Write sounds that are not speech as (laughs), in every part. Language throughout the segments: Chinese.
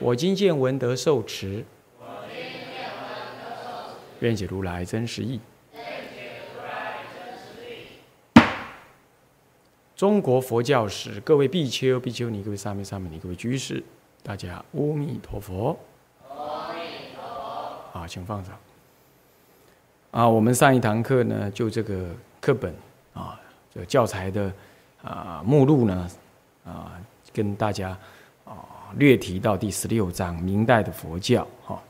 我今见闻得受持，愿解如来真实义。中国佛教史，各位比丘、比丘尼，各位沙弥、沙弥尼，各位居士，大家阿弥陀佛。阿弥陀佛。啊，请放上。啊，我们上一堂课呢，就这个课本啊，这个教材的啊目录呢，啊，跟大家略提到第十六章明代的佛教哈。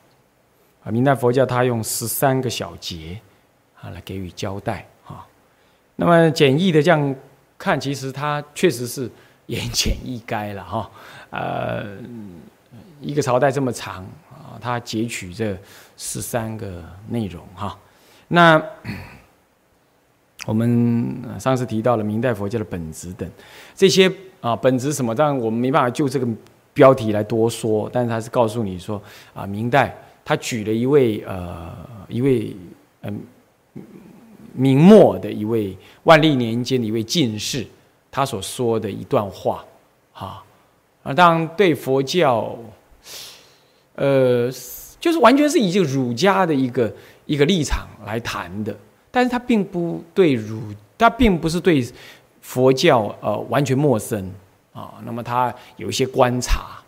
啊，明代佛教它用十三个小节啊来给予交代哈。那么简易的这样。看，其实它确实是言简意赅了哈。呃，一个朝代这么长啊，他截取这十三个内容哈。那我们上次提到了明代佛教的本质等这些啊，本质什么？当然我们没办法就这个标题来多说，但是他是告诉你说啊，明代他举了一位呃一位嗯。明末的一位万历年间的一位进士，他所说的一段话，哈啊，当然对佛教，呃，就是完全是以这个儒家的一个一个立场来谈的，但是他并不对儒，他并不是对佛教呃完全陌生啊，那么他有一些观察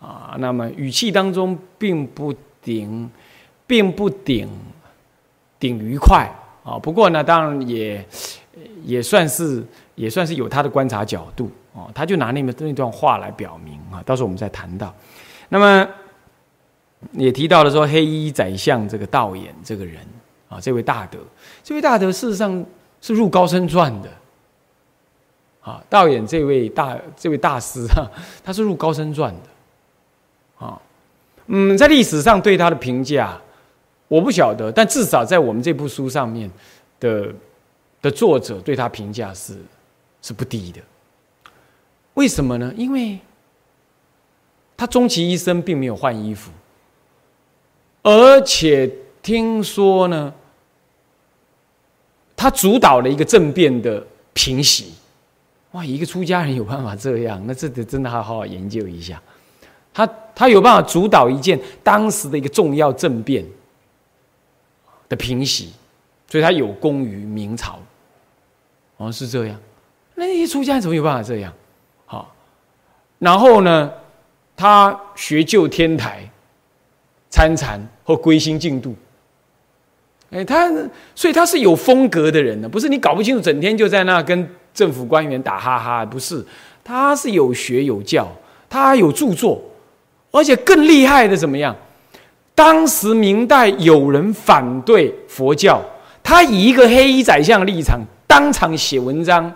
啊，那么语气当中并不顶，并不顶顶愉快。啊，不过呢，当然也也算是也算是有他的观察角度哦，他就拿那么那段话来表明啊，到时候我们再谈到。那么也提到了说，黑衣宰相这个道演这个人啊，这位大德，这位大德事实上是入高僧传的啊，道演这位大这位大师哈，他是入高僧传的啊，嗯，在历史上对他的评价。我不晓得，但至少在我们这部书上面的的作者对他评价是是不低的。为什么呢？因为他终其一生并没有换衣服，而且听说呢，他主导了一个政变的平息。哇，一个出家人有办法这样，那这得真的要好好研究一下。他他有办法主导一件当时的一个重要政变。的平息，所以他有功于明朝，哦是这样。那些出家人怎么有办法这样？好，然后呢，他学就天台、参禅或归心净度。哎，他所以他是有风格的人呢，不是你搞不清楚，整天就在那跟政府官员打哈哈，不是，他是有学有教，他有著作，而且更厉害的怎么样？当时明代有人反对佛教，他以一个黑衣宰相的立场，当场写文章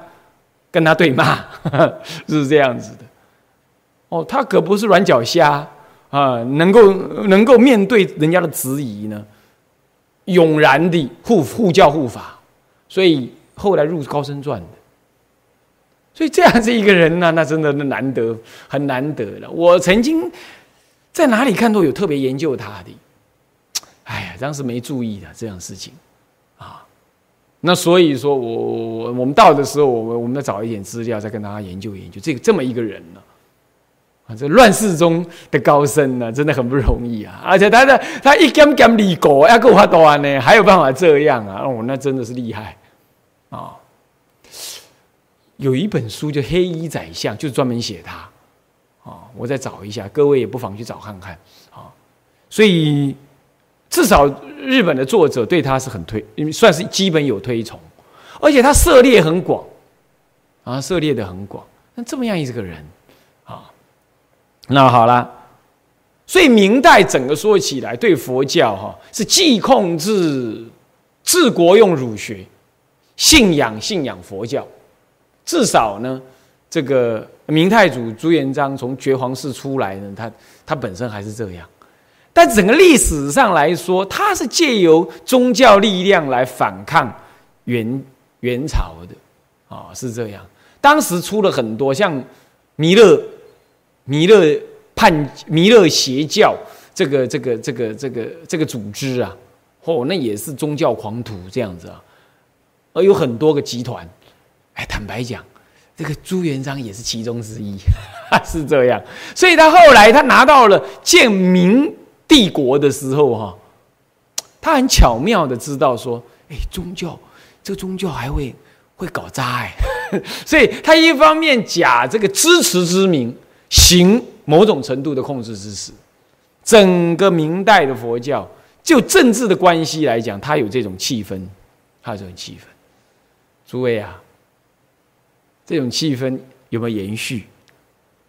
跟他对骂，(laughs) 是这样子的。哦，他可不是软脚虾啊，能够能够面对人家的质疑呢，勇然的护护教护法，所以后来入高僧传的。所以这样子一个人呢，(laughs) 那真的难得，很难得了。我曾经。在哪里看到有特别研究他的，哎呀，当时没注意的这样事情，啊，那所以说我我我们到的时候，我们我们再找一点资料，再跟大家研究研究。这个这么一个人呢，啊，这乱世中的高僧呢，真的很不容易啊，而且他的他一根根立果要够他多呢，还有办法这样啊，哦，那真的是厉害。啊，有一本书叫《黑衣宰相》，就专门写他。啊，我再找一下，各位也不妨去找看看啊。所以至少日本的作者对他是很推，算是基本有推崇，而且他涉猎很广啊，涉猎的很广。那这么样一个人啊，那好了。所以明代整个说起来，对佛教哈是既控制治国用儒学，信仰信仰佛教，至少呢。这个明太祖朱元璋从绝皇室出来呢，他他本身还是这样。但整个历史上来说，他是借由宗教力量来反抗元元朝的，啊，是这样。当时出了很多像弥勒、弥勒叛、弥勒邪教这个、这个、这个、这个、这个组织啊，哦，那也是宗教狂徒这样子啊，而有很多个集团。哎，坦白讲，这个朱元璋也是其中之一，(laughs) 是这样。所以他后来他拿到了建明帝国的时候，哈，他很巧妙的知道说，哎，宗教这宗教还会会搞渣哎，(laughs) 所以他一方面假这个支持之名，行某种程度的控制之实。整个明代的佛教，就政治的关系来讲，它有这种气氛，它有这种气氛。诸位啊。这种气氛有没有延续？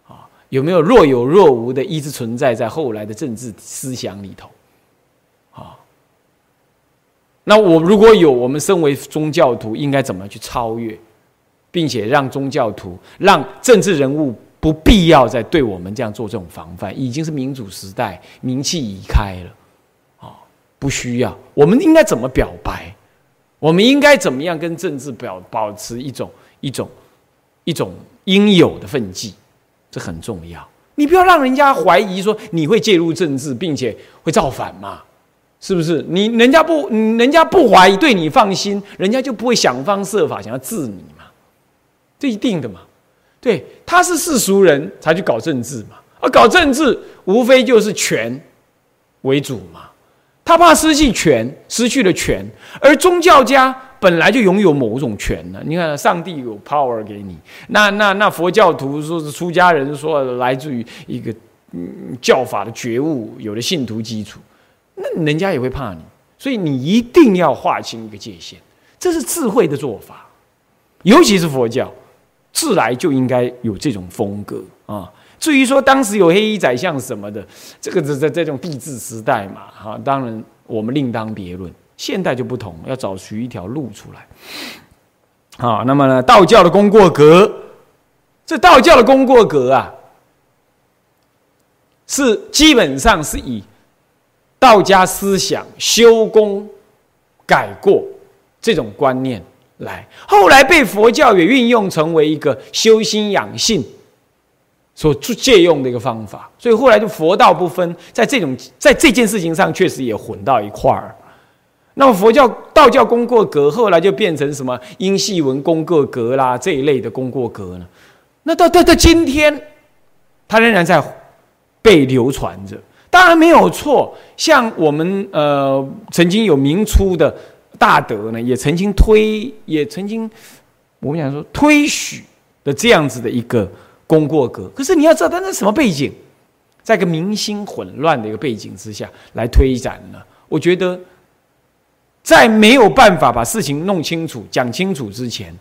啊，有没有若有若无的一直存在在后来的政治思想里头？啊，那我如果有，我们身为宗教徒，应该怎么去超越，并且让宗教徒、让政治人物不必要再对我们这样做这种防范？已经是民主时代，名气已开了，啊，不需要。我们应该怎么表白？我们应该怎么样跟政治表保持一种一种？一种应有的奋际，这很重要。你不要让人家怀疑说你会介入政治，并且会造反嘛？是不是？你人家不，人家不怀疑，对你放心，人家就不会想方设法想要治你嘛？这一定的嘛？对，他是世俗人才去搞政治嘛？而搞政治无非就是权为主嘛。他怕失去权，失去了权，而宗教家。本来就拥有某种权呢。你看，上帝有 power 给你，那那那佛教徒说是出家人说来自于一个嗯教法的觉悟，有了信徒基础，那人家也会怕你，所以你一定要划清一个界限，这是智慧的做法，尤其是佛教，自来就应该有这种风格啊。至于说当时有黑衣宰相什么的，这个在在这种帝制时代嘛，哈，当然我们另当别论。现代就不同，要找寻一条路出来。好，那么呢，道教的功过格，这道教的功过格啊，是基本上是以道家思想修功改过这种观念来，后来被佛教也运用成为一个修心养性所借用的一个方法，所以后来就佛道不分，在这种在这件事情上确实也混到一块儿。那佛教、道教功过格，后来就变成什么音系文功过格啦这一类的功过格呢？那到到到今天，它仍然在被流传着。当然没有错，像我们呃曾经有明初的大德呢，也曾经推，也曾经我们讲说推许的这样子的一个功过格。可是你要知道，它是什么背景，在一个民心混乱的一个背景之下来推展呢？我觉得。在没有办法把事情弄清楚、讲清楚之前，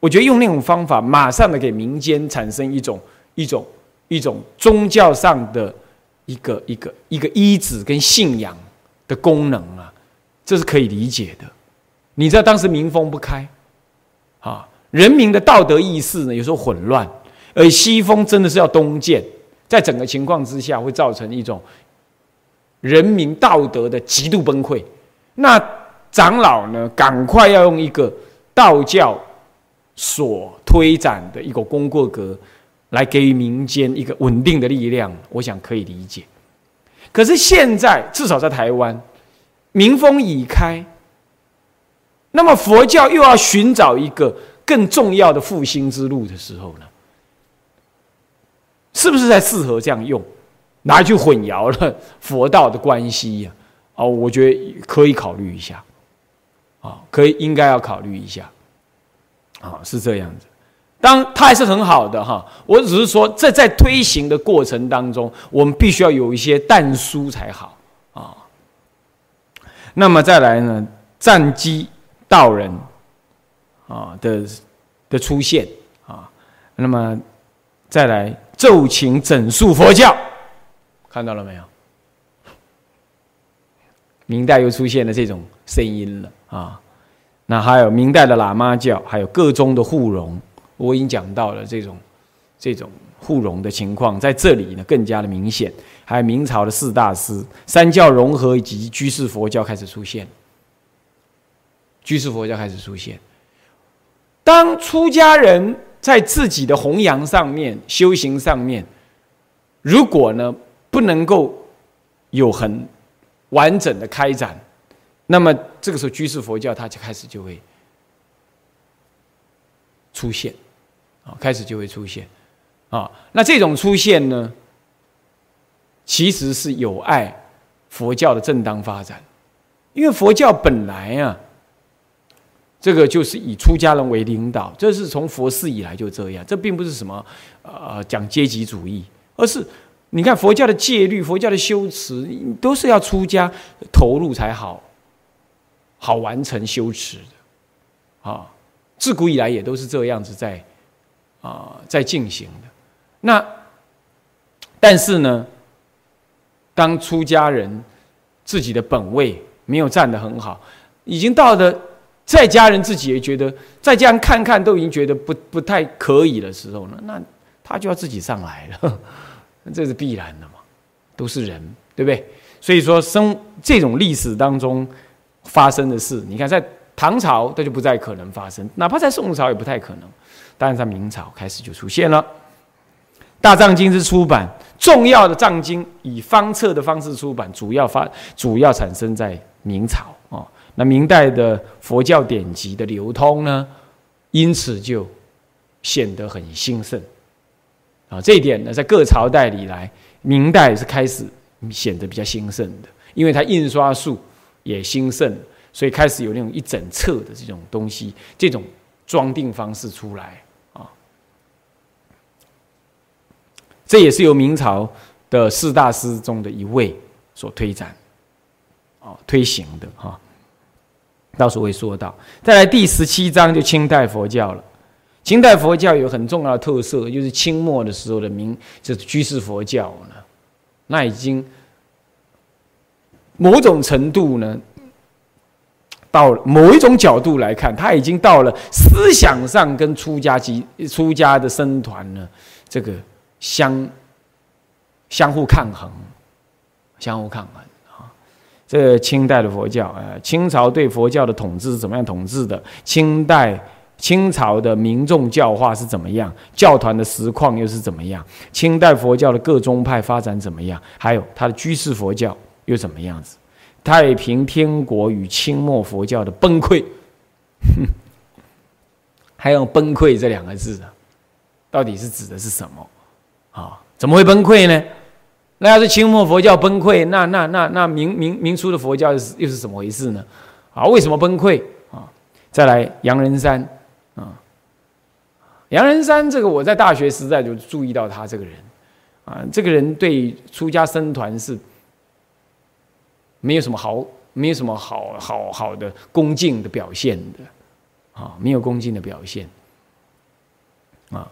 我觉得用那种方法，马上的给民间产生一种、一种、一种宗教上的一个、一个、一个依止跟信仰的功能啊，这是可以理解的。你知道当时民风不开，啊，人民的道德意识呢有时候混乱，而西风真的是要东渐，在整个情况之下会造成一种人民道德的极度崩溃。那长老呢，赶快要用一个道教所推展的一个功过格，来给予民间一个稳定的力量。我想可以理解。可是现在至少在台湾，民风已开，那么佛教又要寻找一个更重要的复兴之路的时候呢，是不是在适合这样用，拿去混淆了佛道的关系呀？哦，我觉得可以考虑一下。啊，可以应该要考虑一下，啊，是这样子。当它还是很好的哈，我只是说，这在推行的过程当中，我们必须要有一些淡书才好啊。那么再来呢，战机道人啊的的出现啊，那么再来奏请整肃佛教，看到了没有？明代又出现了这种声音了。啊，那还有明代的喇嘛教，还有各宗的护荣，我已经讲到了这种这种互融的情况，在这里呢更加的明显。还有明朝的四大师，三教融合以及居士佛教开始出现，居士佛教开始出现。当出家人在自己的弘扬上面、修行上面，如果呢不能够有很完整的开展，那么这个时候居士佛教它就开始就会出现，啊，开始就会出现，啊，那这种出现呢，其实是有碍佛教的正当发展，因为佛教本来啊。这个就是以出家人为领导，这是从佛寺以来就这样。这并不是什么呃讲阶级主义，而是你看佛教的戒律、佛教的修持，都是要出家投入才好，好完成修持的啊。自古以来也都是这样子在啊在进行的。那但是呢，当出家人自己的本位没有站得很好，已经到了。在家人自己也觉得，在家人看看都已经觉得不不太可以的时候呢，那他就要自己上来了，(laughs) 这是必然的嘛，都是人，对不对？所以说，生这种历史当中发生的事，你看在唐朝这就不再可能发生，哪怕在宋朝也不太可能，当然在明朝开始就出现了。大藏经之出版，重要的藏经以方册的方式出版，主要发主要产生在明朝啊。那明代的佛教典籍的流通呢，因此就显得很兴盛啊。这一点呢，在各朝代里来，明代是开始显得比较兴盛的，因为它印刷术也兴盛，所以开始有那种一整册的这种东西，这种装订方式出来啊。这也是由明朝的四大师中的一位所推展哦推行的哈。到时候会说到，再来第十七章就清代佛教了。清代佛教有很重要的特色，就是清末的时候的明，就是居士佛教呢，那已经某种程度呢，到某一种角度来看，他已经到了思想上跟出家及出家的僧团呢，这个相相互抗衡，相互抗衡。这清代的佛教，呃，清朝对佛教的统治是怎么样统治的？清代清朝的民众教化是怎么样？教团的实况又是怎么样？清代佛教的各宗派发展怎么样？还有他的居士佛教又怎么样子？太平天国与清末佛教的崩溃，(laughs) 还用“崩溃”这两个字啊？到底是指的是什么？啊，怎么会崩溃呢？那要是清末佛教崩溃，那那那那明明明初的佛教又是又是怎么回事呢？啊，为什么崩溃啊？再来杨仁山啊，杨仁山这个我在大学时代就注意到他这个人啊，这个人对出家僧团是没有什么好，没有什么好好好的恭敬的表现的啊，没有恭敬的表现啊，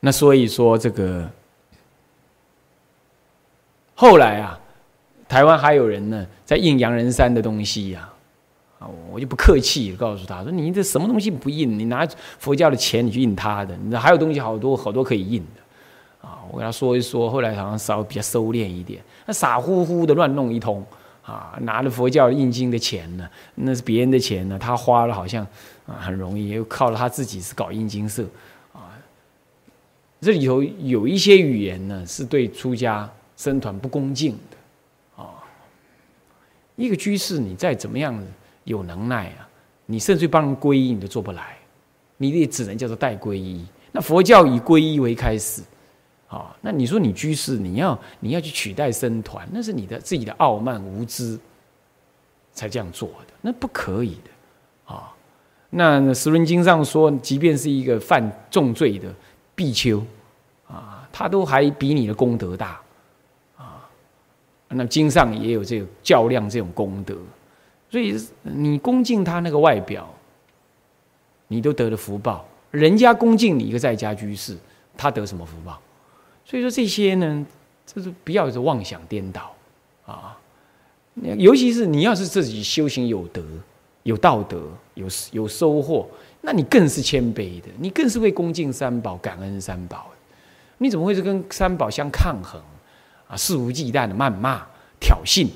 那所以说这个。后来啊，台湾还有人呢在印洋人山的东西呀，啊，我就不客气告诉他说：“你这什么东西不印？你拿佛教的钱你去印他的，你还有东西好多好多可以印的。”啊，我跟他说一说，后来好像稍微比较收敛一点，那傻乎乎的乱弄一通啊，拿了佛教印经的钱呢，那是别人的钱呢，他花了好像啊很容易，又靠了他自己是搞印经社啊，这里头有一些语言呢是对出家。僧团不恭敬的啊，一个居士，你再怎么样有能耐啊，你甚至帮人皈依，你都做不来，你也只能叫做代皈依。那佛教以皈依为开始，啊，那你说你居士，你要你要去取代僧团，那是你的自己的傲慢无知才这样做的，那不可以的啊。那《十轮经》上说，即便是一个犯重罪的比丘啊，他都还比你的功德大。啊那经上也有这个较量这种功德，所以你恭敬他那个外表，你都得了福报。人家恭敬你一个在家居士，他得什么福报？所以说这些呢，就是不要是妄想颠倒啊。尤其是你要是自己修行有德、有道德、有有收获，那你更是谦卑的，你更是会恭敬三宝、感恩三宝。你怎么会是跟三宝相抗衡啊？肆无忌惮的谩骂、挑衅，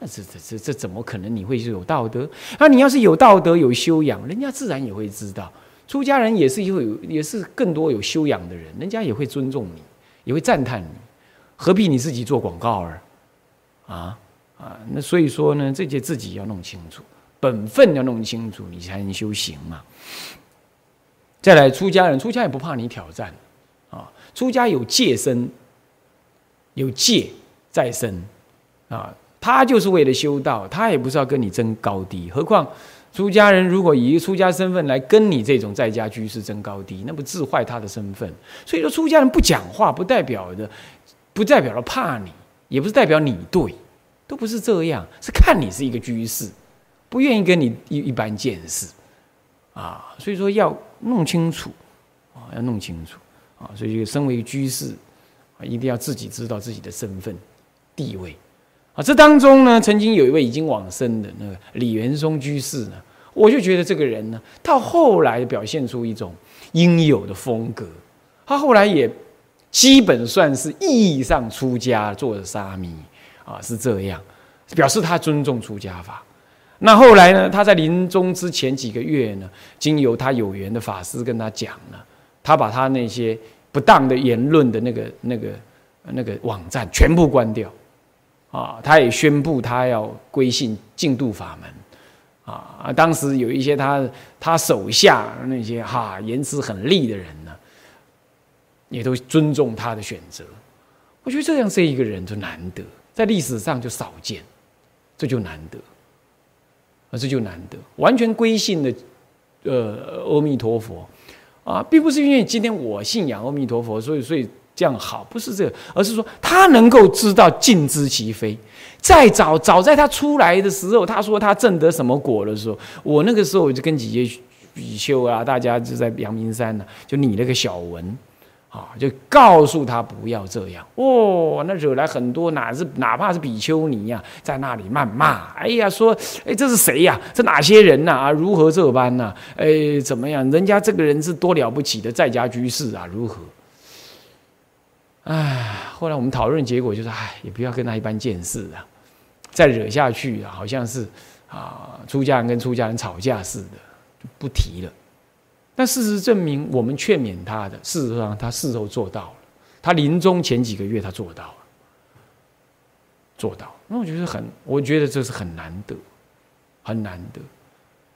那这这这这怎么可能？你会是有道德？那你要是有道德、有修养，人家自然也会知道。出家人也是有也是更多有修养的人，人家也会尊重你，也会赞叹你。何必你自己做广告儿？啊啊！那所以说呢，这些自己要弄清楚，本分要弄清楚，你才能修行嘛。再来，出家人，出家也不怕你挑战啊。出家有戒身，有戒在身啊。他就是为了修道，他也不是要跟你争高低。何况出家人如果以出家身份来跟你这种在家居士争高低，那不自坏他的身份。所以说，出家人不讲话，不代表的，不代表了怕你，也不是代表你对，都不是这样，是看你是一个居士，不愿意跟你一一般见识啊。所以说要。弄清楚啊，要弄清楚啊，所以身为居士啊，一定要自己知道自己的身份地位啊。这当中呢，曾经有一位已经往生的那个李元松居士呢，我就觉得这个人呢，到后来表现出一种应有的风格。他后来也基本算是意义上出家做沙弥啊，是这样，表示他尊重出家法。那后来呢？他在临终之前几个月呢，经由他有缘的法师跟他讲了，他把他那些不当的言论的那个、那个、那个网站全部关掉，啊，他也宣布他要归信净度法门，啊，当时有一些他他手下那些哈言辞很厉的人呢，也都尊重他的选择。我觉得这样这一个人就难得，在历史上就少见，这就难得。啊这就难得，完全归信的，呃，阿弥陀佛，啊，并不是因为今天我信仰阿弥陀佛，所以所以这样好，不是这个，而是说他能够知道尽知其非。再早早在他出来的时候，他说他证得什么果的时候，我那个时候我就跟几些比丘啊，大家就在阳明山呢，就拟了个小文。啊，就告诉他不要这样哦，那惹来很多，哪是哪怕是比丘尼呀，在那里谩骂。哎呀，说，哎，这是谁呀？这哪些人呐？啊，如何这般呐？哎，怎么样？人家这个人是多了不起的在家居士啊？如何？哎，后来我们讨论结果就是，哎，也不要跟他一般见识啊，再惹下去啊，好像是啊，出家人跟出家人吵架似的，就不提了。但事实证明，我们劝勉他的，事实上他事后做到了。他临终前几个月，他做到了，做到。那我觉得很，我觉得这是很难得，很难得，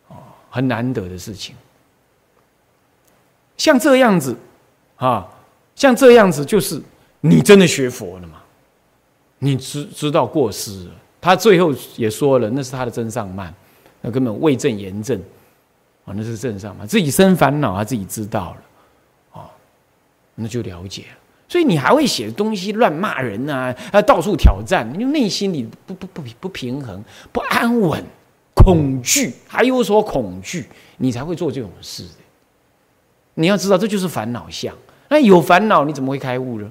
啊，很难得的事情。像这样子，啊，像这样子，就是你真的学佛了吗？你知知道过失了。他最后也说了，那是他的真上慢，那根本未正言正。那是正上嘛？自己生烦恼，他自己知道了，哦，那就了解了。所以你还会写东西乱骂人啊，啊，到处挑战，你内心里不不不不平衡、不安稳、恐惧，还有所恐惧，你才会做这种事。你要知道，这就是烦恼相。那有烦恼，你怎么会开悟呢？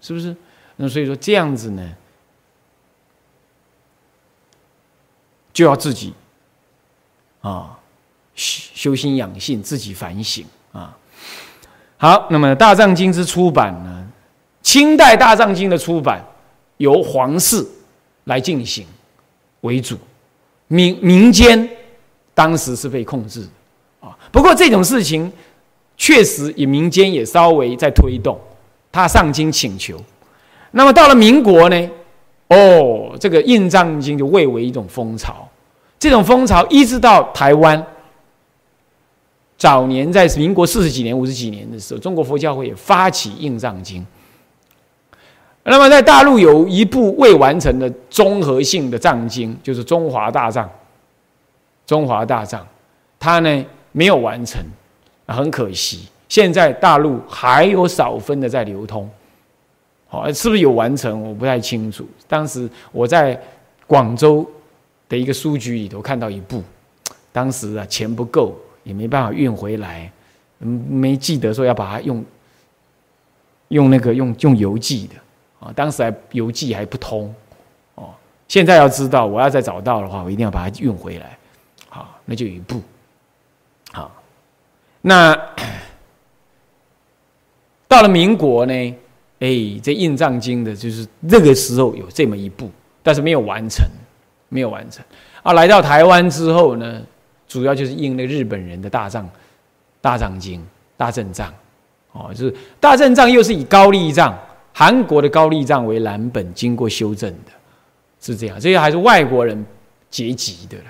是不是？那所以说这样子呢，就要自己啊。修修心养性，自己反省啊。好，那么《大藏经》之出版呢？清代《大藏经》的出版由皇室来进行为主，民民间当时是被控制啊。不过这种事情确实也民间也稍微在推动，他上京请求。那么到了民国呢？哦，这个印藏经就蔚为一种风潮。这种风潮一直到台湾。早年在民国四十几年、五十几年的时候，中国佛教会也发起印藏经。那么在大陆有一部未完成的综合性的藏经，就是《中华大藏》。中华大藏，它呢没有完成，很可惜。现在大陆还有少分的在流通，好，是不是有完成？我不太清楚。当时我在广州的一个书局里头看到一部，当时啊钱不够。也没办法运回来，嗯，没记得说要把它用用那个用用邮寄的啊，当时还邮寄还不通哦。现在要知道，我要再找到的话，我一定要把它运回来。好，那就一部，好，那到了民国呢？哎，这《印藏经》的就是那个时候有这么一部，但是没有完成，没有完成。啊，来到台湾之后呢，主要就是印那日本人的大藏大藏经、大正藏，哦，就是大正藏又是以高丽藏、韩国的高丽藏为蓝本，经过修正的，是这样。这些还是外国人结集的了。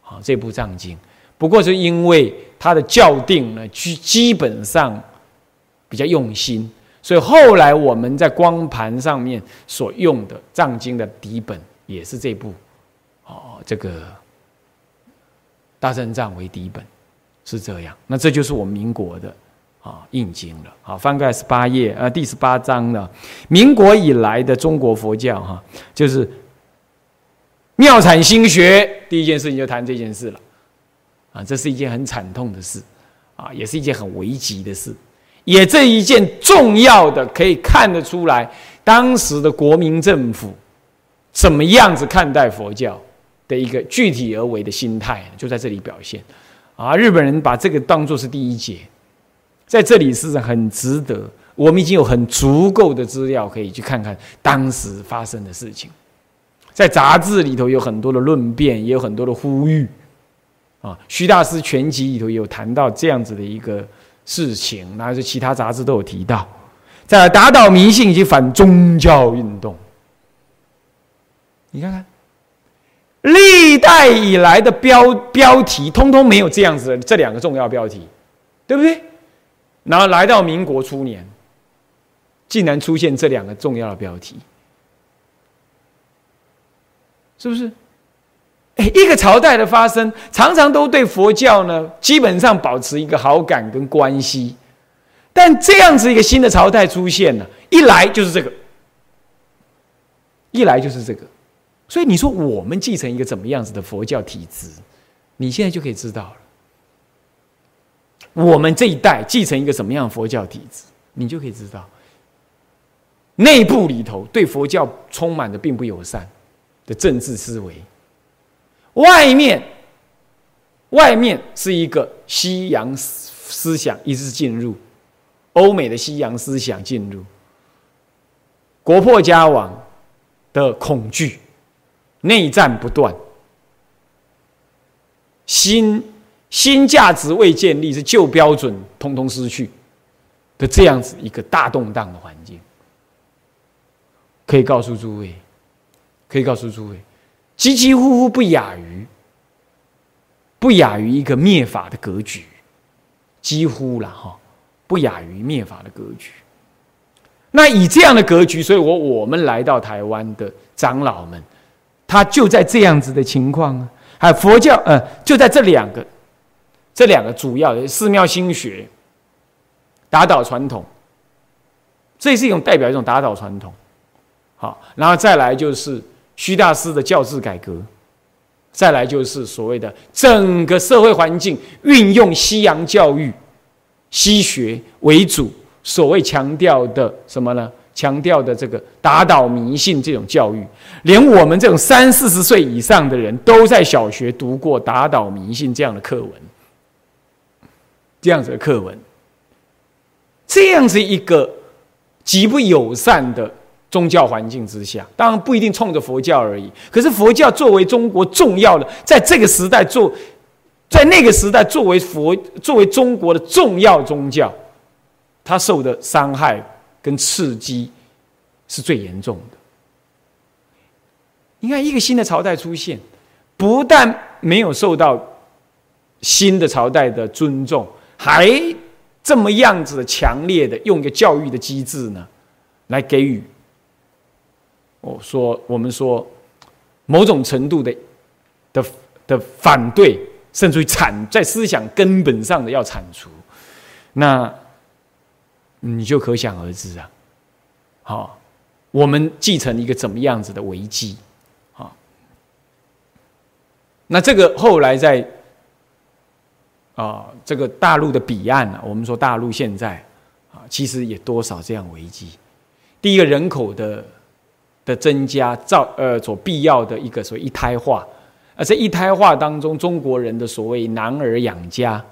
好，这部藏经，不过是因为它的校订呢，基基本上比较用心。所以后来我们在光盘上面所用的藏经的底本也是这部，哦，这个大正藏为底本，是这样。那这就是我们民国的啊印经了。好，翻开十八页，呃，第十八章呢，民国以来的中国佛教哈，就是妙产心学。第一件事情就谈这件事了，啊，这是一件很惨痛的事，啊，也是一件很危急的事。也这一件重要的，可以看得出来，当时的国民政府怎么样子看待佛教的一个具体而为的心态，就在这里表现。啊，日本人把这个当做是第一节，在这里是很值得。我们已经有很足够的资料可以去看看当时发生的事情，在杂志里头有很多的论辩，也有很多的呼吁。啊，徐大师全集里头有谈到这样子的一个。事情，那还是其他杂志都有提到，在打倒迷信以及反宗教运动。你看看，历代以来的标标题，通通没有这样子的这两个重要标题，对不对？然后来到民国初年，竟然出现这两个重要的标题，是不是？一个朝代的发生，常常都对佛教呢，基本上保持一个好感跟关系。但这样子一个新的朝代出现了，一来就是这个，一来就是这个。所以你说我们继承一个怎么样子的佛教体制，你现在就可以知道了。我们这一代继承一个什么样佛教体制，你就可以知道，内部里头对佛教充满着并不友善的政治思维。外面，外面是一个西洋思想一直进入，欧美的西洋思想进入，国破家亡的恐惧，内战不断，新新价值未建立，是旧标准通通失去的这样子一个大动荡的环境，可以告诉诸位，可以告诉诸位。几几乎乎不亚于，不亚于一个灭法的格局，几乎了哈，不亚于灭法的格局。那以这样的格局，所以我我们来到台湾的长老们，他就在这样子的情况啊，还佛教，呃，就在这两个，这两个主要的寺庙心学，打倒传统，这是一种代表一种打倒传统，好，然后再来就是。徐大师的教制改革，再来就是所谓的整个社会环境运用西洋教育、西学为主，所谓强调的什么呢？强调的这个打倒迷信这种教育，连我们这种三四十岁以上的人都在小学读过打倒迷信这样的课文，这样子的课文，这样子一个极不友善的。宗教环境之下，当然不一定冲着佛教而已。可是佛教作为中国重要的，在这个时代做，在那个时代作为佛作为中国的重要宗教，它受的伤害跟刺激是最严重的。你看，一个新的朝代出现，不但没有受到新的朝代的尊重，还这么样子强烈的用一个教育的机制呢，来给予。我说，我们说某种程度的的的反对，甚至于铲在思想根本上的要铲除，那你就可想而知啊。好，我们继承一个怎么样子的危机？好，那这个后来在啊，这个大陆的彼岸啊，我们说大陆现在啊，其实也多少这样危机。第一个人口的。的增加造呃所必要的一个所谓一胎化，而在一胎化当中，中国人的所谓男儿养家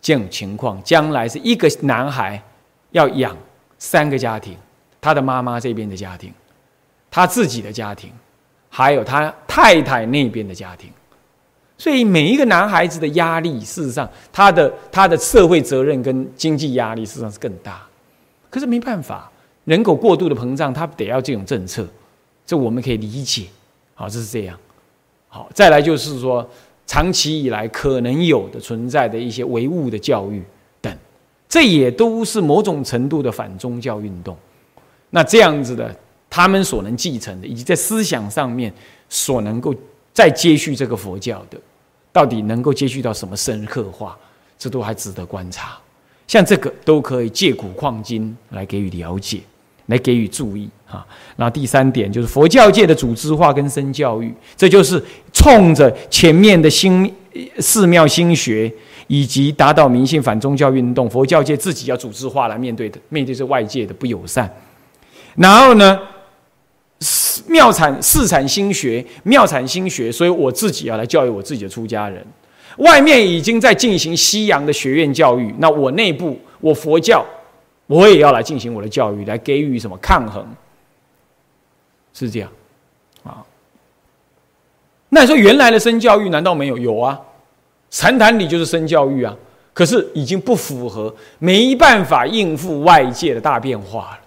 这种情况，将来是一个男孩要养三个家庭，他的妈妈这边的家庭，他自己的家庭，还有他太太那边的家庭。所以每一个男孩子的压力，事实上，他的他的社会责任跟经济压力，事实上是更大。可是没办法，人口过度的膨胀，他得要这种政策，这我们可以理解。好，这是这样。好，再来就是说，长期以来可能有的存在的一些唯物的教育等，这也都是某种程度的反宗教运动。那这样子的，他们所能继承的，以及在思想上面所能够再接续这个佛教的。到底能够接续到什么深刻化，这都还值得观察。像这个都可以借古况今来给予了解，来给予注意啊，那第三点就是佛教界的组织化跟深教育，这就是冲着前面的新寺庙新学以及达到迷信反宗教运动，佛教界自己要组织化来面对的，面对这外界的不友善。然后呢？庙产寺产心学，庙产心学，所以我自己要来教育我自己的出家人。外面已经在进行西洋的学院教育，那我内部我佛教，我也要来进行我的教育，来给予什么抗衡？是这样啊？那你说原来的生教育难道没有？有啊，禅坛里就是生教育啊，可是已经不符合，没办法应付外界的大变化了，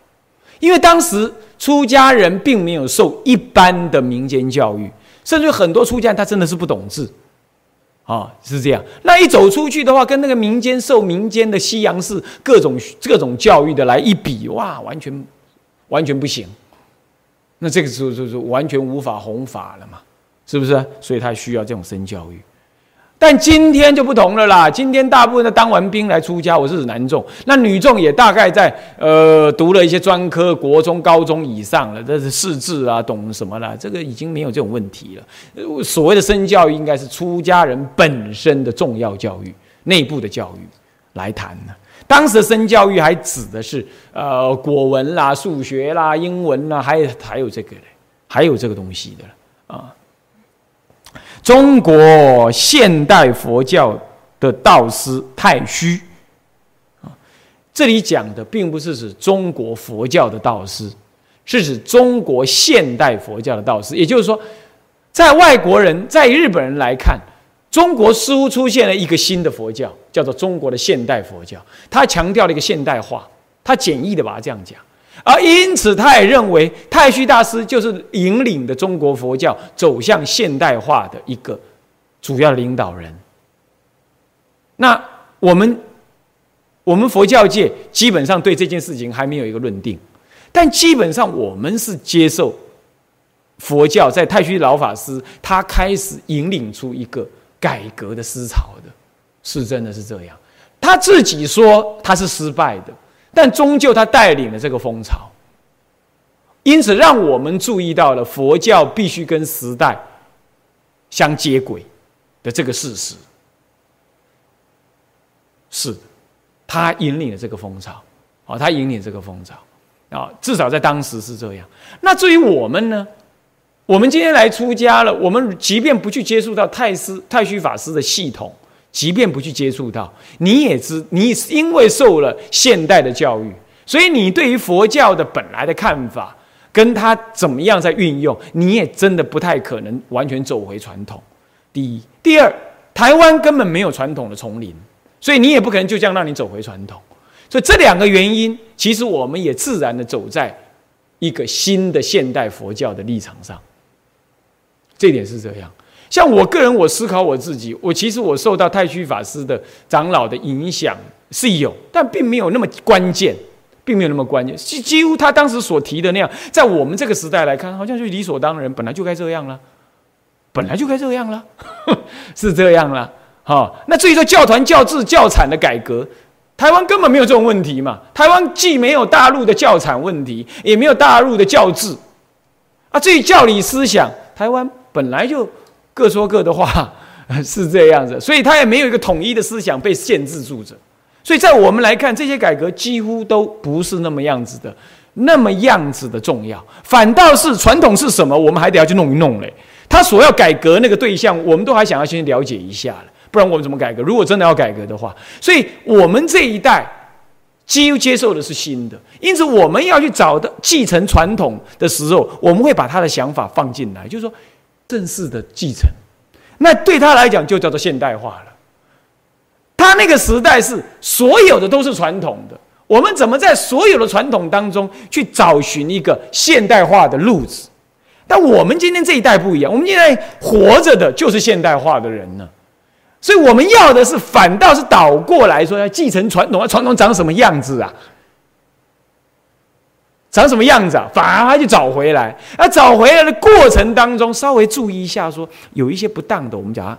因为当时。出家人并没有受一般的民间教育，甚至很多出家人他真的是不懂字，啊，是这样。那一走出去的话，跟那个民间受民间的西洋式各种各种教育的来一比，哇，完全完全不行。那这个时候就是完全无法弘法了嘛，是不是？所以他需要这种身教育。但今天就不同了啦！今天大部分的当完兵来出家，我是指男众，那女众也大概在呃读了一些专科，国中、高中以上了，这是识字啊，懂什么了？这个已经没有这种问题了。所谓的身教育，应该是出家人本身的重要教育、内部的教育来谈呢。当时的深教育还指的是呃国文啦、数学啦、英文啦，还有还有这个嘞，还有这个东西的啊。中国现代佛教的道师太虚啊，这里讲的并不是指中国佛教的道师，是指中国现代佛教的道师。也就是说，在外国人、在日本人来看，中国似乎出现了一个新的佛教，叫做中国的现代佛教。他强调了一个现代化，他简易的把它这样讲。而因此，他也认为太虚大师就是引领的中国佛教走向现代化的一个主要领导人。那我们我们佛教界基本上对这件事情还没有一个论定，但基本上我们是接受佛教在太虚老法师他开始引领出一个改革的思潮的，是真的是这样。他自己说他是失败的。但终究他带领了这个风潮，因此让我们注意到了佛教必须跟时代相接轨的这个事实。是，他引领了这个风潮，啊，他引领这个风潮，啊，至少在当时是这样。那至于我们呢？我们今天来出家了，我们即便不去接触到太师、太虚法师的系统。即便不去接触到，你也知你因为受了现代的教育，所以你对于佛教的本来的看法，跟他怎么样在运用，你也真的不太可能完全走回传统。第一，第二，台湾根本没有传统的丛林，所以你也不可能就这样让你走回传统。所以这两个原因，其实我们也自然的走在一个新的现代佛教的立场上。这点是这样。像我个人，我思考我自己，我其实我受到太虚法师的长老的影响是有，但并没有那么关键，并没有那么关键。几几乎他当时所提的那样，在我们这个时代来看，好像就理所当然，本来就该这样了，本来就该这样了，(laughs) 是这样了。好，那至于说教团教制教产的改革，台湾根本没有这种问题嘛。台湾既没有大陆的教产问题，也没有大陆的教制啊。至于教理思想，台湾本来就。各说各的话 (laughs) 是这样子，所以他也没有一个统一的思想被限制住着。所以在我们来看，这些改革几乎都不是那么样子的，那么样子的重要。反倒是传统是什么，我们还得要去弄一弄嘞。他所要改革那个对象，我们都还想要先了解一下了。不然我们怎么改革？如果真的要改革的话，所以我们这一代接接受的是新的，因此我们要去找的继承传统的时候，我们会把他的想法放进来，就是说正式的继承，那对他来讲就叫做现代化了。他那个时代是所有的都是传统的，我们怎么在所有的传统当中去找寻一个现代化的路子？但我们今天这一代不一样，我们现在活着的就是现代化的人呢，所以我们要的是反倒是倒过来说要继承传统，传统长什么样子啊？长什么样子啊？反而他就找回来，而找回来的过程当中，稍微注意一下，说有一些不当的，我们讲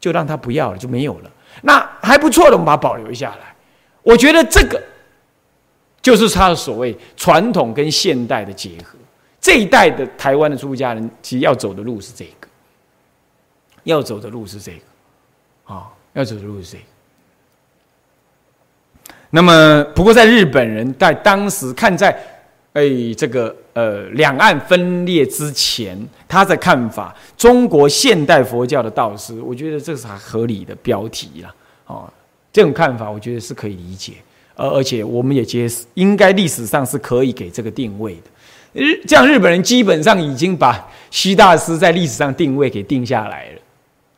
就让他不要了，就没有了。那还不错的，我们把它保留下来。我觉得这个就是他的所谓传统跟现代的结合。这一代的台湾的出家人，其实要走的路是这个，要走的路是这个，啊，要走的路是这个。那么，不过在日本人在当时看在，哎，这个呃两岸分裂之前，他的看法，中国现代佛教的道士，我觉得这是合理的标题了。哦，这种看法我觉得是可以理解，而而且我们也接应该历史上是可以给这个定位的。日这样日本人基本上已经把西大师在历史上定位给定下来了，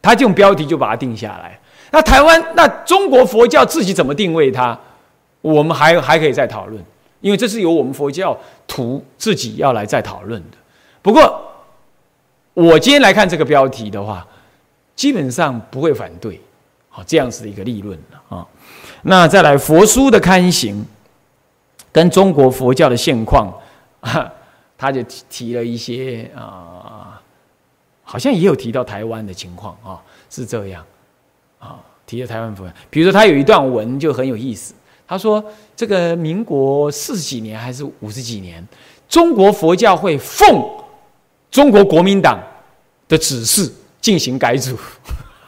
他这种标题就把它定下来。那台湾那中国佛教自己怎么定位它？我们还还可以再讨论，因为这是由我们佛教徒自己要来再讨论的。不过我今天来看这个标题的话，基本上不会反对。好，这样子的一个立论啊。那再来佛书的刊行，跟中国佛教的现况，(laughs) 他就提提了一些啊，好像也有提到台湾的情况啊，是这样啊，提了台湾佛比如说他有一段文就很有意思，他说这个民国四十几年还是五十几年，中国佛教会奉中国国民党的指示进行改组。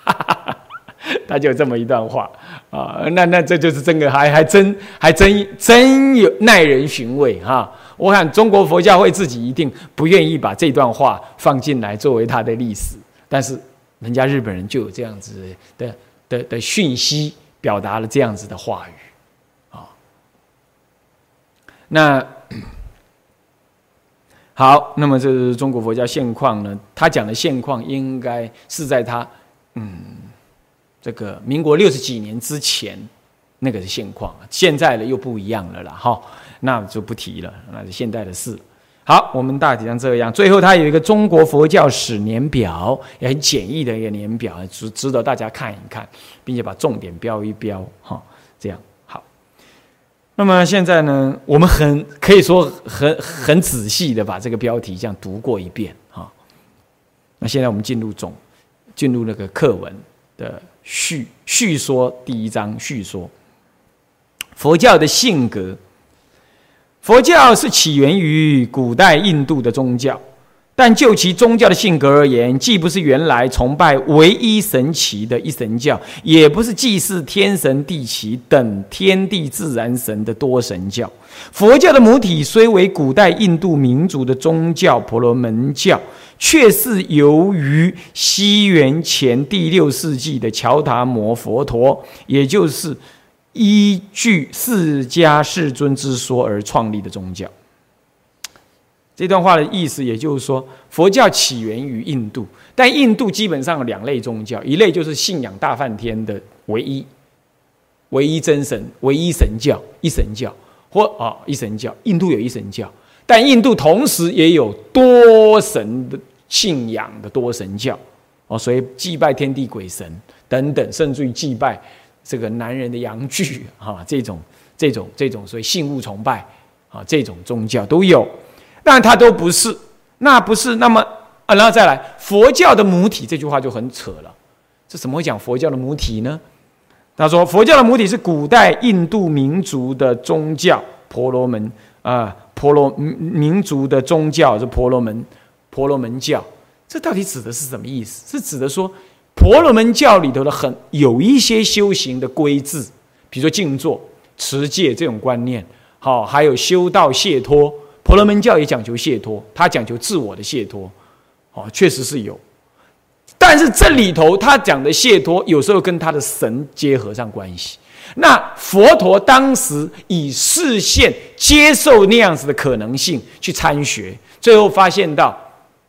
(laughs) 他就这么一段话啊，那那这就是真的，还还真还真真有耐人寻味哈。我看中国佛教会自己一定不愿意把这段话放进来作为他的历史，但是人家日本人就有这样子的的的讯息，表达了这样子的话语。那 (clears throat) 好，那么这是中国佛教现况呢？他讲的现况应该是在他嗯。这个民国六十几年之前，那个是现况，现在的又不一样了啦，哈，那就不提了，那是现代的事。好，我们大体上这样。最后，它有一个中国佛教史年表，也很简易的一个年表，值值得大家看一看，并且把重点标一标，哈，这样。那么现在呢，我们很可以说很很仔细的把这个标题这样读过一遍，哈。那现在我们进入总进入那个课文的。叙叙说第一章叙说，佛教的性格。佛教是起源于古代印度的宗教，但就其宗教的性格而言，既不是原来崇拜唯一神奇的一神教，也不是祭祀天神地奇等天地自然神的多神教。佛教的母体虽为古代印度民族的宗教婆罗门教。却是由于西元前第六世纪的乔达摩佛陀，也就是依据释迦世尊之说而创立的宗教。这段话的意思，也就是说，佛教起源于印度，但印度基本上有两类宗教，一类就是信仰大梵天的唯一、唯一真神、唯一神教、一神教，或啊一神教。印度有一神教。但印度同时也有多神的信仰的多神教哦，所以祭拜天地鬼神等等，甚至于祭拜这个男人的阳具啊，这种这种这种，所以信物崇拜啊，这种宗教都有，但它都不是，那不是那么啊，然后再来佛教的母体这句话就很扯了，这怎么会讲佛教的母体呢？他说佛教的母体是古代印度民族的宗教婆罗门啊。婆罗民族的宗教是婆罗门，婆罗门教，这到底指的是什么意思？是指的说，婆罗门教里头的很有一些修行的规制，比如说静坐、持戒这种观念，好，还有修道解脱。婆罗门教也讲求解脱，他讲究自我的解脱，哦，确实是有。但是这里头他讲的解脱，有时候跟他的神结合上关系。那佛陀当时以视线接受那样子的可能性去参学，最后发现到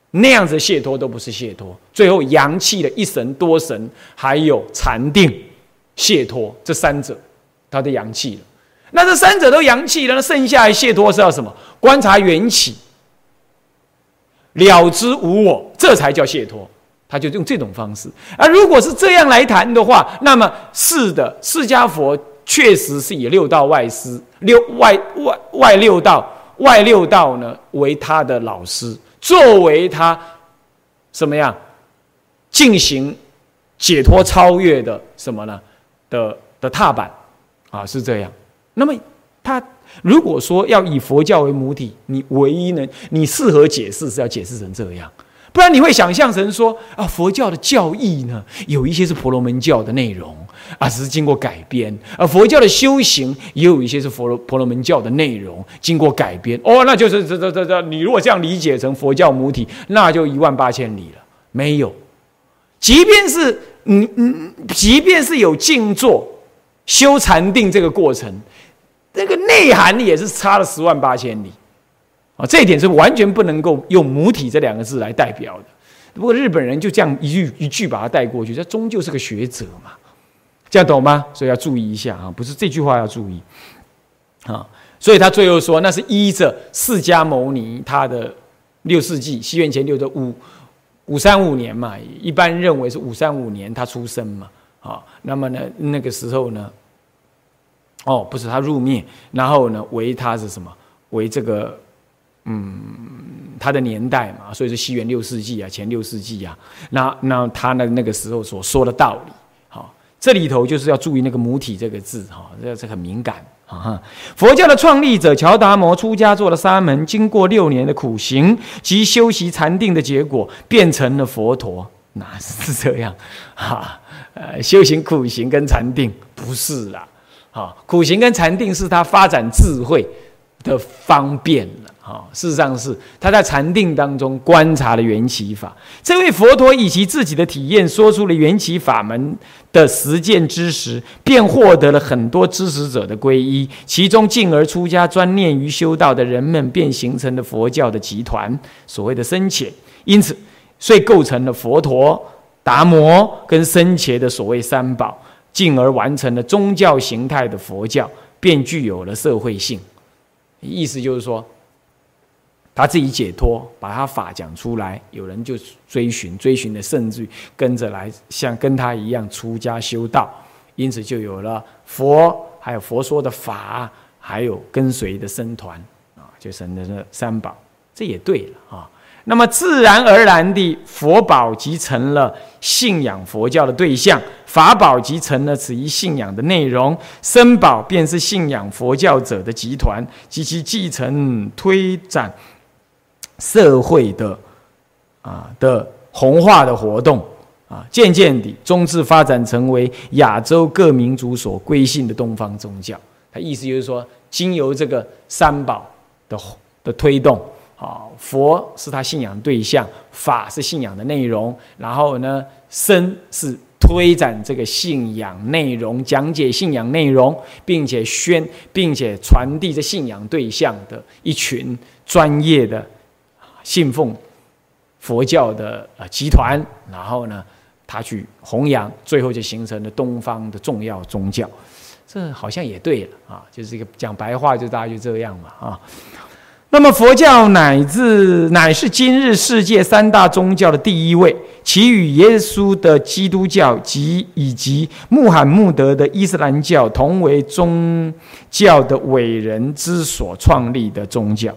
那样子的解脱都不是解脱，最后扬弃了一神多神，还有禅定、解脱这三者，他都扬弃了。那这三者都扬弃了，那剩下解脱是要什么？观察缘起，了知无我，这才叫解脱。他就用这种方式。而如果是这样来谈的话，那么是的，释迦佛确实是以六道外师、六外外外六道、外六道呢为他的老师，作为他什么样进行解脱超越的什么呢的的踏板啊？是这样。那么他如果说要以佛教为母体，你唯一呢，你适合解释是要解释成这样。不然你会想象成说啊，佛教的教义呢，有一些是婆罗门教的内容啊，只是经过改编；而佛教的修行也有一些是佛罗婆罗门教的内容，经过改编。哦，那就是这这这这，你如果这样理解成佛教母体，那就一万八千里了。没有，即便是嗯嗯，即便是有静坐、修禅定这个过程，这个内涵也是差了十万八千里。啊，这一点是完全不能够用母体这两个字来代表的。不过日本人就这样一句一句把它带过去，这终究是个学者嘛，这样懂吗？所以要注意一下啊，不是这句话要注意啊。所以他最后说，那是依着释迦牟尼他的六世纪，西元前六的五五三五年嘛，一般认为是五三五年他出生嘛。啊，那么呢，那个时候呢，哦，不是他入灭，然后呢，为他是什么？为这个。嗯，他的年代嘛，所以说西元六世纪啊，前六世纪啊，那那他那那个时候所说的道理，好，这里头就是要注意那个母体这个字哈，这这很敏感啊。佛教的创立者乔达摩出家做了沙门，经过六年的苦行及修习禅定的结果，变成了佛陀，哪是这样哈？呃，修行苦行跟禅定不是啦，好，苦行跟禅定是他发展智慧的方便了。啊，事实上是他在禅定当中观察了缘起法。这位佛陀以其自己的体验说出了缘起法门的实践知识，便获得了很多支持者的皈依。其中进而出家专念于修道的人们，便形成了佛教的集团，所谓的僧伽。因此，遂构成了佛陀、达摩跟僧伽的所谓三宝，进而完成了宗教形态的佛教，便具有了社会性。意思就是说。他自己解脱，把他法讲出来，有人就追寻，追寻的甚至于跟着来，像跟他一样出家修道，因此就有了佛，还有佛说的法，还有跟随的僧团啊，就成了这三宝，这也对了啊。那么自然而然的，佛宝即成了信仰佛教的对象，法宝即成了此一信仰的内容，僧宝便是信仰佛教者的集团及其继承推展。社会的啊的红化的活动啊，渐渐地，终至发展成为亚洲各民族所归信的东方宗教。他意思就是说，经由这个三宝的的推动，啊，佛是他信仰对象，法是信仰的内容，然后呢，僧是推展这个信仰内容，讲解信仰内容，并且宣，并且传递这信仰对象的一群专业的。信奉佛教的呃集团，然后呢，他去弘扬，最后就形成了东方的重要宗教。这好像也对了啊，就是这个讲白话，就大家就这样嘛啊。那么佛教乃至乃是今日世界三大宗教的第一位，其与耶稣的基督教及以及穆罕默德的伊斯兰教同为宗教的伟人之所创立的宗教。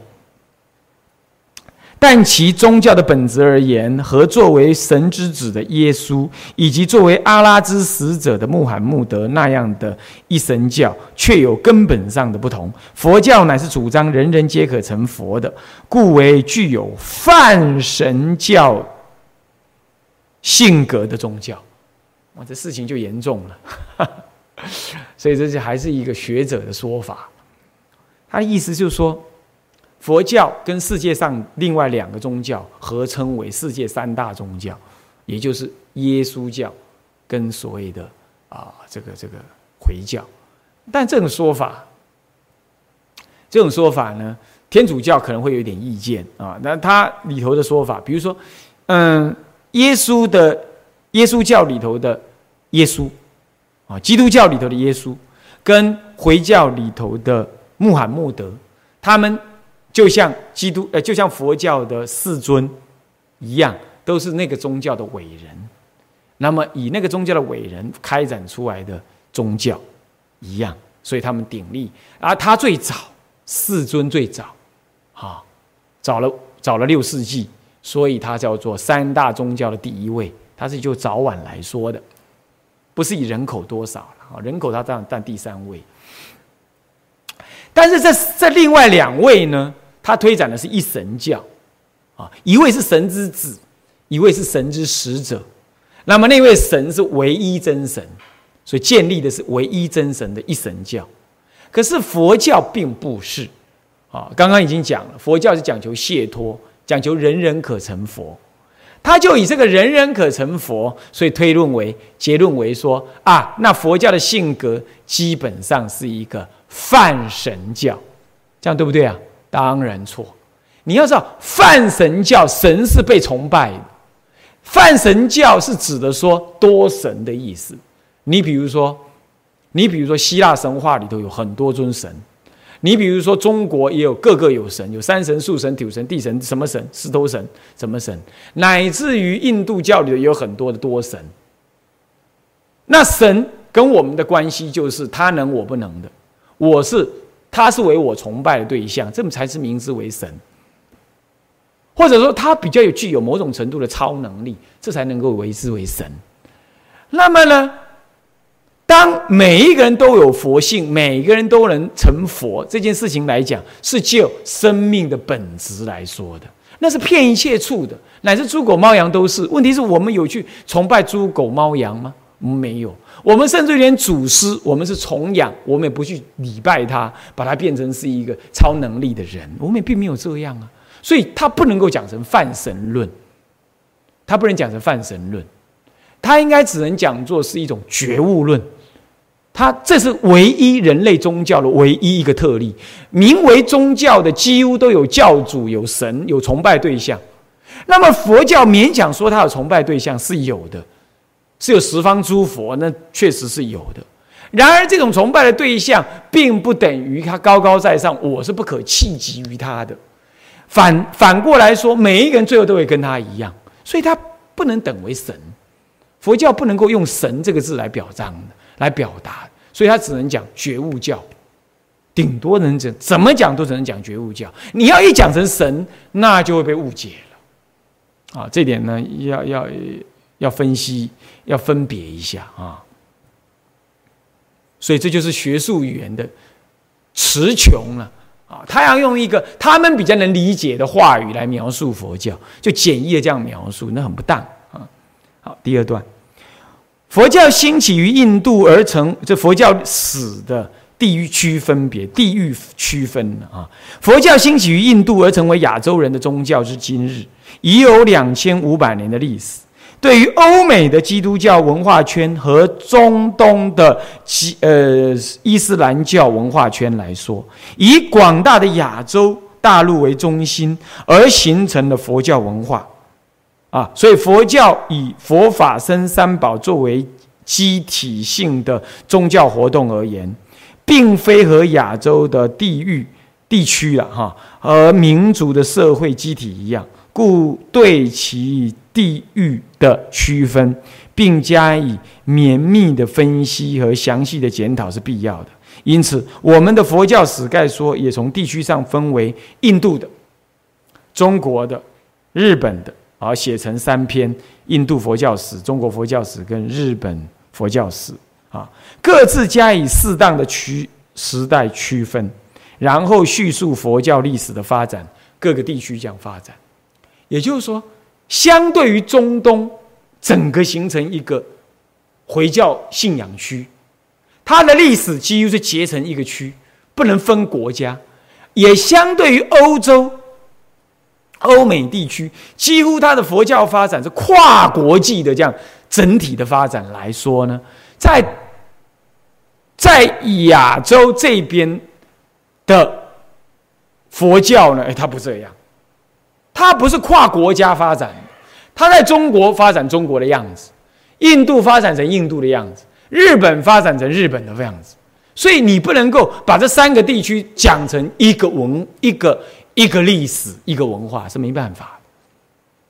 但其宗教的本质而言，和作为神之子的耶稣，以及作为阿拉之使者的穆罕默德那样的一神教，却有根本上的不同。佛教乃是主张人人皆可成佛的，故为具有泛神教性格的宗教。(laughs) 哇，这事情就严重了。(laughs) 所以这就还是一个学者的说法，他的意思就是说。佛教跟世界上另外两个宗教合称为世界三大宗教，也就是耶稣教跟所谓的啊这个这个回教，但这种说法，这种说法呢，天主教可能会有点意见啊。那它里头的说法，比如说，嗯，耶稣的耶稣教里头的耶稣啊，基督教里头的耶稣，跟回教里头的穆罕默德，他们就像基督呃，就像佛教的世尊一样，都是那个宗教的伟人。那么以那个宗教的伟人开展出来的宗教一样，所以他们鼎立。而他最早，世尊最早，啊，早了早了六世纪，所以他叫做三大宗教的第一位。他是就早晚来说的，不是以人口多少了啊，人口他占占第三位。但是这这另外两位呢，他推展的是一神教，啊，一位是神之子，一位是神之使者。那么那位神是唯一真神，所以建立的是唯一真神的一神教。可是佛教并不是，啊，刚刚已经讲了，佛教是讲求解脱，讲求人人可成佛。他就以这个人人可成佛，所以推论为结论为说啊，那佛教的性格基本上是一个泛神教，这样对不对啊？当然错。你要知道，泛神教神是被崇拜的。泛神教是指的说多神的意思。你比如说，你比如说希腊神话里头有很多尊神，你比如说中国也有各个有神，有山神、树神、土神、地神，什么神？石头神，什么神？乃至于印度教里头也有很多的多神。那神跟我们的关系就是他能我不能的，我是他是为我崇拜的对象，这么才是名之为神。或者说他比较有具有某种程度的超能力，这才能够为之为神。那么呢，当每一个人都有佛性，每个人都能成佛这件事情来讲，是就生命的本质来说的，那是骗一切处的，乃至猪狗猫羊都是。问题是我们有去崇拜猪狗猫羊吗？没有。我们甚至连祖师，我们是崇仰，我们也不去礼拜他，把他变成是一个超能力的人，我们也并没有这样啊。所以，他不能够讲成泛神论，他不能讲成泛神论，他应该只能讲作是一种觉悟论。他这是唯一人类宗教的唯一一个特例，名为宗教的几乎都有教主、有神、有崇拜对象。那么佛教勉强说他有崇拜对象是有的，是有十方诸佛，那确实是有的。然而，这种崇拜的对象并不等于他高高在上，我是不可企及于他的。反反过来说，每一个人最后都会跟他一样，所以他不能等为神。佛教不能够用“神”这个字来表彰的，来表达，所以他只能讲觉悟教，顶多能怎怎么讲都只能讲觉悟教。你要一讲成神，那就会被误解了。啊，这点呢，要要要分析，要分别一下啊。所以这就是学术语言的词穷了。啊，他要用一个他们比较能理解的话语来描述佛教，就简易的这样描述，那很不当啊。好，第二段，佛教兴起于印度而成，这佛教史的地域区分别，地域区分啊。佛教兴起于印度而成为亚洲人的宗教，至今日已有两千五百年的历史。对于欧美的基督教文化圈和中东的基呃伊斯兰教文化圈来说，以广大的亚洲大陆为中心而形成的佛教文化，啊，所以佛教以佛法僧三宝作为机体性的宗教活动而言，并非和亚洲的地域地区啊哈和民族的社会机体一样，故对其。地域的区分，并加以绵密的分析和详细的检讨是必要的。因此，我们的佛教史概说也从地区上分为印度的、中国的、日本的，而写成三篇：印度佛教史、中国佛教史跟日本佛教史。啊，各自加以适当的区时代区分，然后叙述佛教历史的发展，各个地区这样发展。也就是说。相对于中东，整个形成一个回教信仰区，它的历史几乎是结成一个区，不能分国家；也相对于欧洲、欧美地区，几乎它的佛教发展是跨国际的这样整体的发展来说呢，在在亚洲这边的佛教呢，哎，它不这样，它不是跨国家发展，它在中国发展中国的样子，印度发展成印度的样子，日本发展成日本的样子，所以你不能够把这三个地区讲成一个文一个一个历史一个文化是没办法的，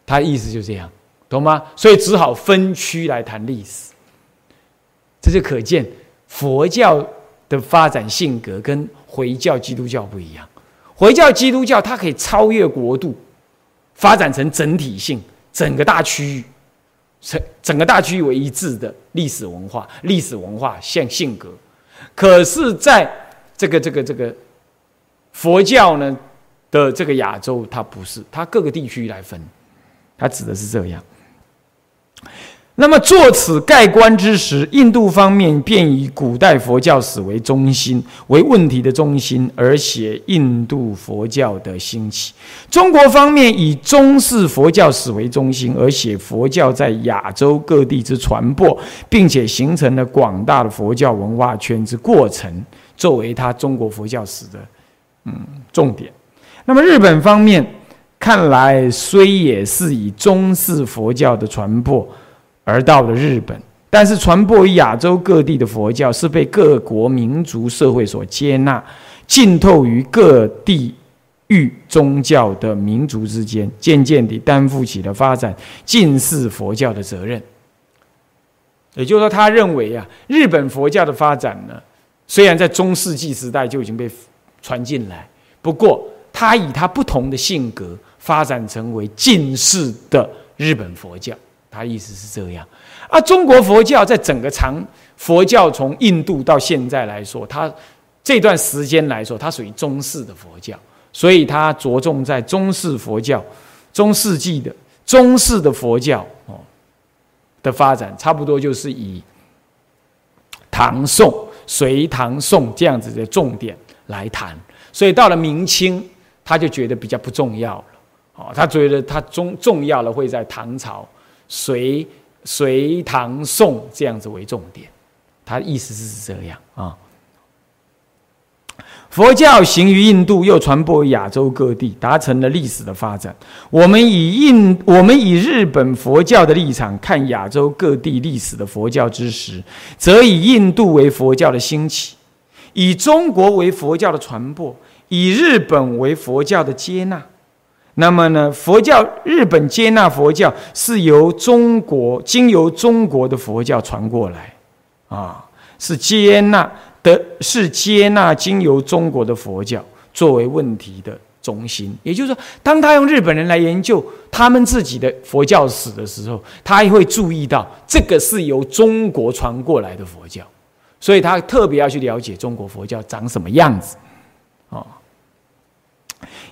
他意思就这样。懂吗？所以只好分区来谈历史，这就可见佛教的发展性格跟回教基督教不一样。回教基督教它可以超越国度，发展成整体性，整个大区域，整整个大区域为一致的历史文化，历史文化像性格。可是，在这个这个这个佛教呢的这个亚洲，它不是，它各个地区来分，它指的是这样。那么，作此盖棺之时，印度方面便以古代佛教史为中心，为问题的中心，而写印度佛教的兴起；中国方面以中式佛教史为中心，而写佛教在亚洲各地之传播，并且形成了广大的佛教文化圈之过程，作为他中国佛教史的嗯重点。那么，日本方面。看来虽也是以中式佛教的传播而到了日本，但是传播于亚洲各地的佛教是被各国民族社会所接纳，浸透于各地域宗教的民族之间，渐渐地担负起了发展近世佛教的责任。也就是说，他认为啊，日本佛教的发展呢，虽然在中世纪时代就已经被传进来，不过他以他不同的性格。发展成为近世的日本佛教，他意思是这样。啊中国佛教在整个长佛教从印度到现在来说，它这段时间来说，它属于中式的佛教，所以它着重在中式佛教、中世纪的中式的佛教哦的发展，差不多就是以唐宋、隋唐宋这样子的重点来谈。所以到了明清，他就觉得比较不重要了。哦，他觉得他重重要的会在唐朝、隋、隋唐宋这样子为重点，他的意思是这样啊。佛教行于印度，又传播亚洲各地，达成了历史的发展。我们以印，我们以日本佛教的立场看亚洲各地历史的佛教之时，则以印度为佛教的兴起，以中国为佛教的传播，以日本为佛教的接纳。那么呢？佛教日本接纳佛教是由中国经由中国的佛教传过来，啊，是接纳的，是接纳经由中国的佛教作为问题的中心。也就是说，当他用日本人来研究他们自己的佛教史的时候，他也会注意到这个是由中国传过来的佛教，所以他特别要去了解中国佛教长什么样子，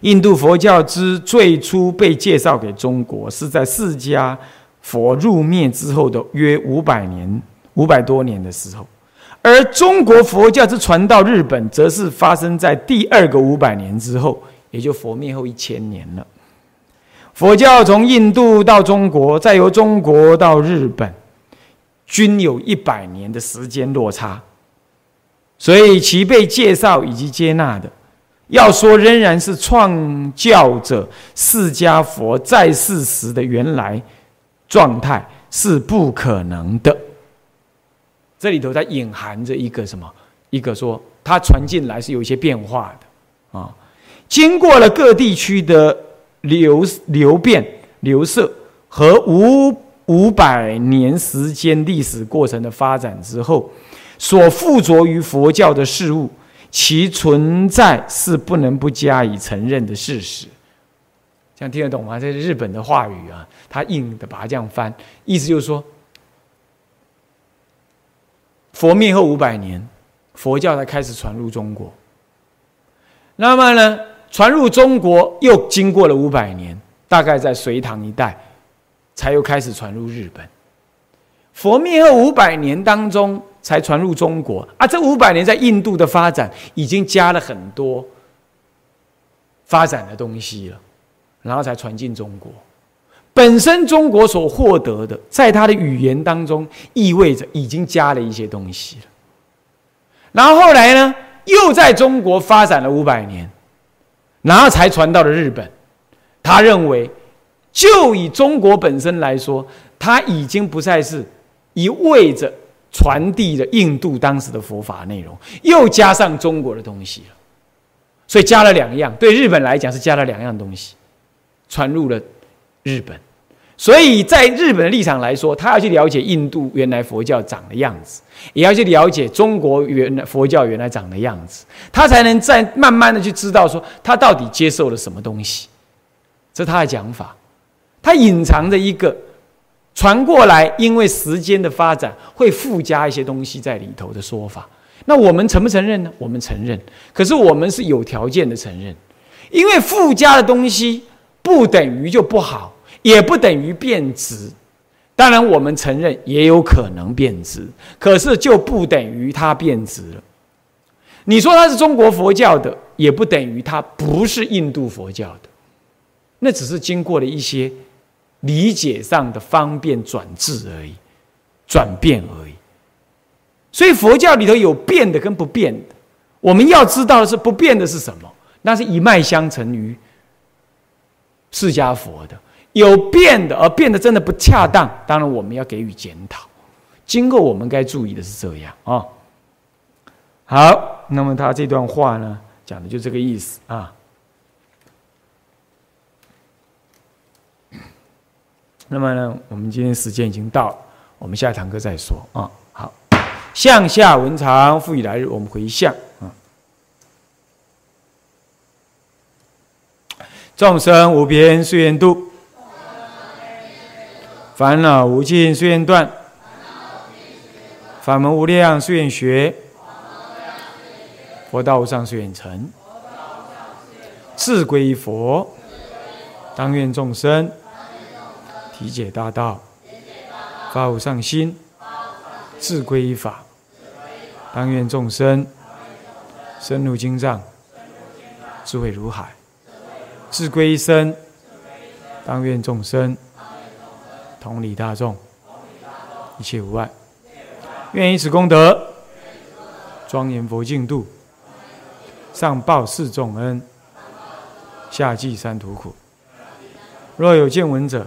印度佛教之最初被介绍给中国，是在释迦佛入灭之后的约五百年、五百多年的时候；而中国佛教之传到日本，则是发生在第二个五百年之后，也就佛灭后一千年了。佛教从印度到中国，再由中国到日本，均有一百年的时间落差，所以其被介绍以及接纳的。要说仍然是创教者释迦佛在世时的原来状态是不可能的。这里头在隐含着一个什么？一个说它传进来是有一些变化的啊。经过了各地区的流流变、流色和五五百年时间历史过程的发展之后，所附着于佛教的事物。其存在是不能不加以承认的事实，这样听得懂吗？这是日本的话语啊，他硬的把它这样翻，意思就是说，佛灭后五百年，佛教才开始传入中国。那么呢，传入中国又经过了五百年，大概在隋唐一代，才又开始传入日本。佛灭后五百年当中。才传入中国啊！这五百年在印度的发展已经加了很多发展的东西了，然后才传进中国。本身中国所获得的，在他的语言当中意味着已经加了一些东西了。然后后来呢，又在中国发展了五百年，然后才传到了日本。他认为，就以中国本身来说，他已经不再是一味着传递的印度当时的佛法内容，又加上中国的东西了。所以加了两样，对日本来讲是加了两样东西，传入了日本。所以在日本的立场来说，他要去了解印度原来佛教长的样子，也要去了解中国原来佛教原来长的样子，他才能再慢慢的去知道说他到底接受了什么东西。这是他的讲法，他隐藏着一个传过来，因为时间的发展会附加一些东西在里头的说法。那我们承不承认呢？我们承认，可是我们是有条件的承认，因为附加的东西不等于就不好，也不等于变质。当然，我们承认也有可能变质，可是就不等于它变质了。你说它是中国佛教的，也不等于它不是印度佛教的，那只是经过了一些理解上的方便转制而已，转变而已。所以佛教里头有变的跟不变的，我们要知道的是不变的是什么？那是一脉相承于释迦佛的。有变的，而变得真的不恰当，当然我们要给予检讨。今后我们该注意的是这样啊。好，那么他这段话呢，讲的就这个意思啊。那么呢，我们今天时间已经到了，我们下一堂课再说啊。好向下文长，复以来日，我们回向啊。众生无边誓愿度，烦恼无尽誓愿断，法门无量誓愿学，佛道无上誓愿成。自归佛，当愿众生体解大道，发无上心，自归法。当愿众生深入经藏，智慧如海；智归身。当愿众生同理大众，一切无碍。愿以此功德庄严佛净土，上报四重恩，下济三途苦。若有见闻者，